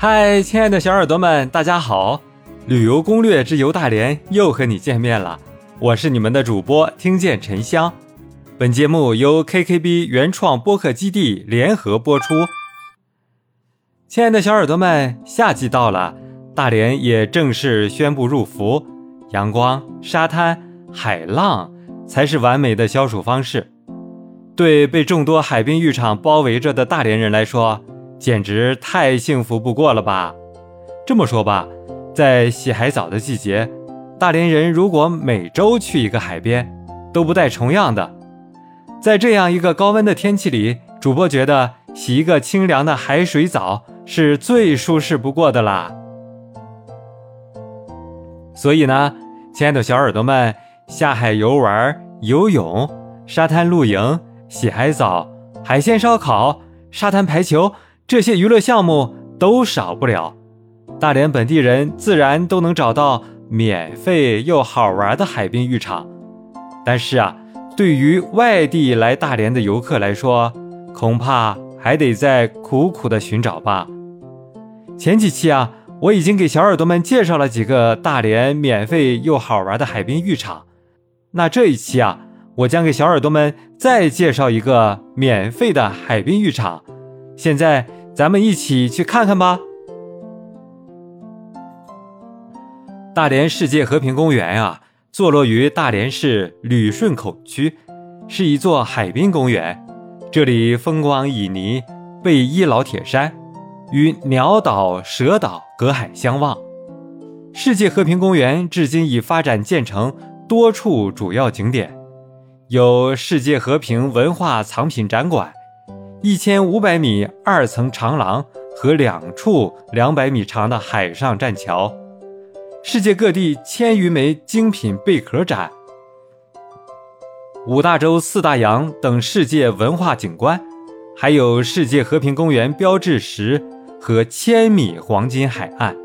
嗨，亲爱的小耳朵们，大家好！旅游攻略之游大连又和你见面了，我是你们的主播听见沉香。本节目由 KKB 原创播客基地联合播出。亲爱的小耳朵们，夏季到了，大连也正式宣布入伏，阳光、沙滩、海浪才是完美的消暑方式。对被众多海滨浴场包围着的大连人来说，简直太幸福不过了吧！这么说吧，在洗海澡的季节，大连人如果每周去一个海边，都不带重样的。在这样一个高温的天气里，主播觉得洗一个清凉的海水澡是最舒适不过的啦。所以呢，亲爱的小耳朵们，下海游玩、游泳、沙滩露营、洗海澡、海鲜烧烤、沙滩排球。这些娱乐项目都少不了，大连本地人自然都能找到免费又好玩的海滨浴场。但是啊，对于外地来大连的游客来说，恐怕还得再苦苦的寻找吧。前几期啊，我已经给小耳朵们介绍了几个大连免费又好玩的海滨浴场。那这一期啊，我将给小耳朵们再介绍一个免费的海滨浴场。现在。咱们一起去看看吧。大连世界和平公园啊，坐落于大连市旅顺口区，是一座海滨公园。这里风光旖旎，背依老铁山，与鸟岛、蛇岛隔海相望。世界和平公园至今已发展建成多处主要景点，有世界和平文化藏品展馆。一千五百米二层长廊和两处两百米长的海上栈桥，世界各地千余枚精品贝壳展，五大洲四大洋等世界文化景观，还有世界和平公园标志石和千米黄金海岸。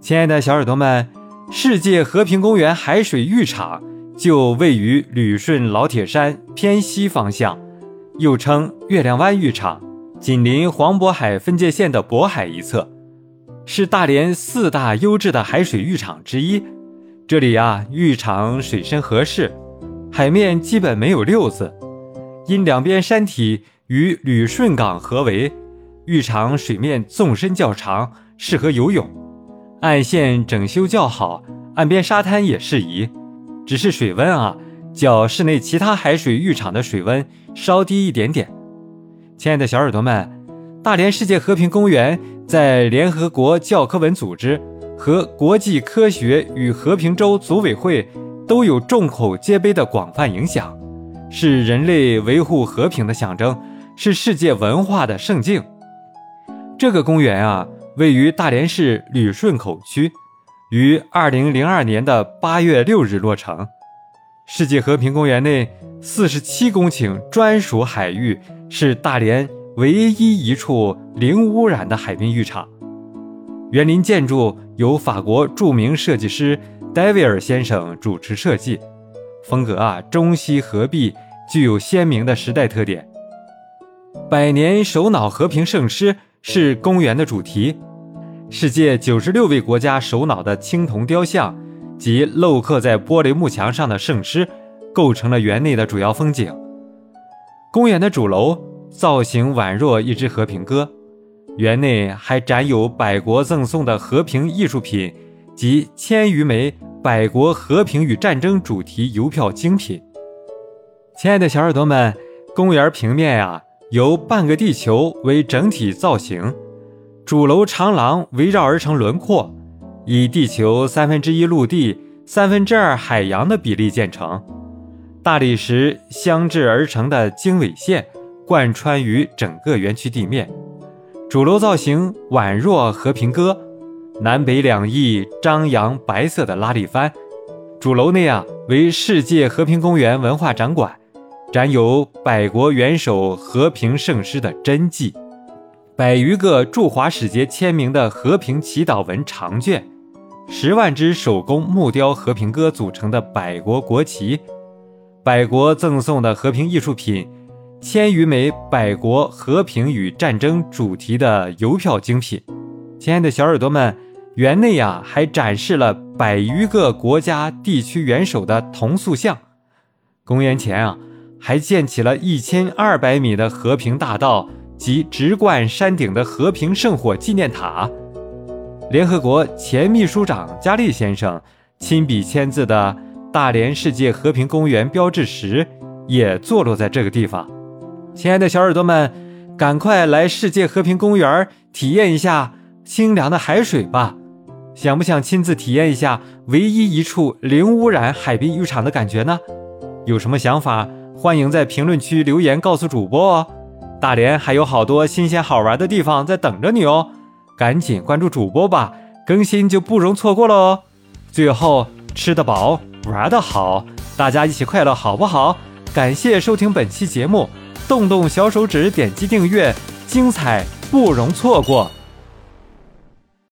亲爱的小耳朵们，世界和平公园海水浴场就位于旅顺老铁山偏西方向。又称月亮湾浴场，紧邻黄渤海分界线的渤海一侧，是大连四大优质的海水浴场之一。这里呀，浴场水深合适，海面基本没有溜子，因两边山体与旅顺港合围，浴场水面纵深较长，适合游泳。岸线整修较好，岸边沙滩也适宜，只是水温啊。较室内其他海水浴场的水温稍低一点点。亲爱的小耳朵们，大连世界和平公园在联合国教科文组织和国际科学与和平周组委会都有众口皆碑的广泛影响，是人类维护和平的象征，是世界文化的圣境。这个公园啊，位于大连市旅顺口区，于二零零二年的八月六日落成。世界和平公园内四十七公顷专属海域，是大连唯一一处零污染的海滨浴场。园林建筑由法国著名设计师戴维尔先生主持设计，风格啊中西合璧，具有鲜明的时代特点。百年首脑和平圣诗是公园的主题，世界九十六位国家首脑的青铜雕像。及镂刻在玻璃幕墙上的圣诗，构成了园内的主要风景。公园的主楼造型宛若一只和平鸽，园内还展有百国赠送的和平艺术品及千余枚百国和平与战争主题邮票精品。亲爱的小耳朵们，公园平面呀由半个地球为整体造型，主楼长廊围绕而成轮廓。以地球三分之一陆地、三分之二海洋的比例建成，大理石镶制而成的经纬线贯穿于整个园区地面。主楼造型宛若和平鸽，南北两翼张扬白色的拉力帆。主楼内啊为世界和平公园文化展馆，展有百国元首和平圣诗的真迹，百余个驻华使节签名的和平祈祷文长卷。十万只手工木雕和平鸽组成的百国国旗，百国赠送的和平艺术品，千余枚百国和平与战争主题的邮票精品。亲爱的小耳朵们，园内呀还展示了百余个国家地区元首的铜塑像。公元前啊，还建起了一千二百米的和平大道及直贯山顶的和平圣火纪念塔。联合国前秘书长加利先生亲笔签字的大连世界和平公园标志石也坐落在这个地方。亲爱的小耳朵们，赶快来世界和平公园体验一下清凉的海水吧！想不想亲自体验一下唯一一处零污染海滨浴场的感觉呢？有什么想法，欢迎在评论区留言告诉主播哦。大连还有好多新鲜好玩的地方在等着你哦。赶紧关注主播吧，更新就不容错过了哦。最后，吃得饱，玩得好，大家一起快乐好不好？感谢收听本期节目，动动小手指点击订阅，精彩不容错过。